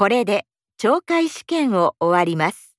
これで懲戒試験を終わります。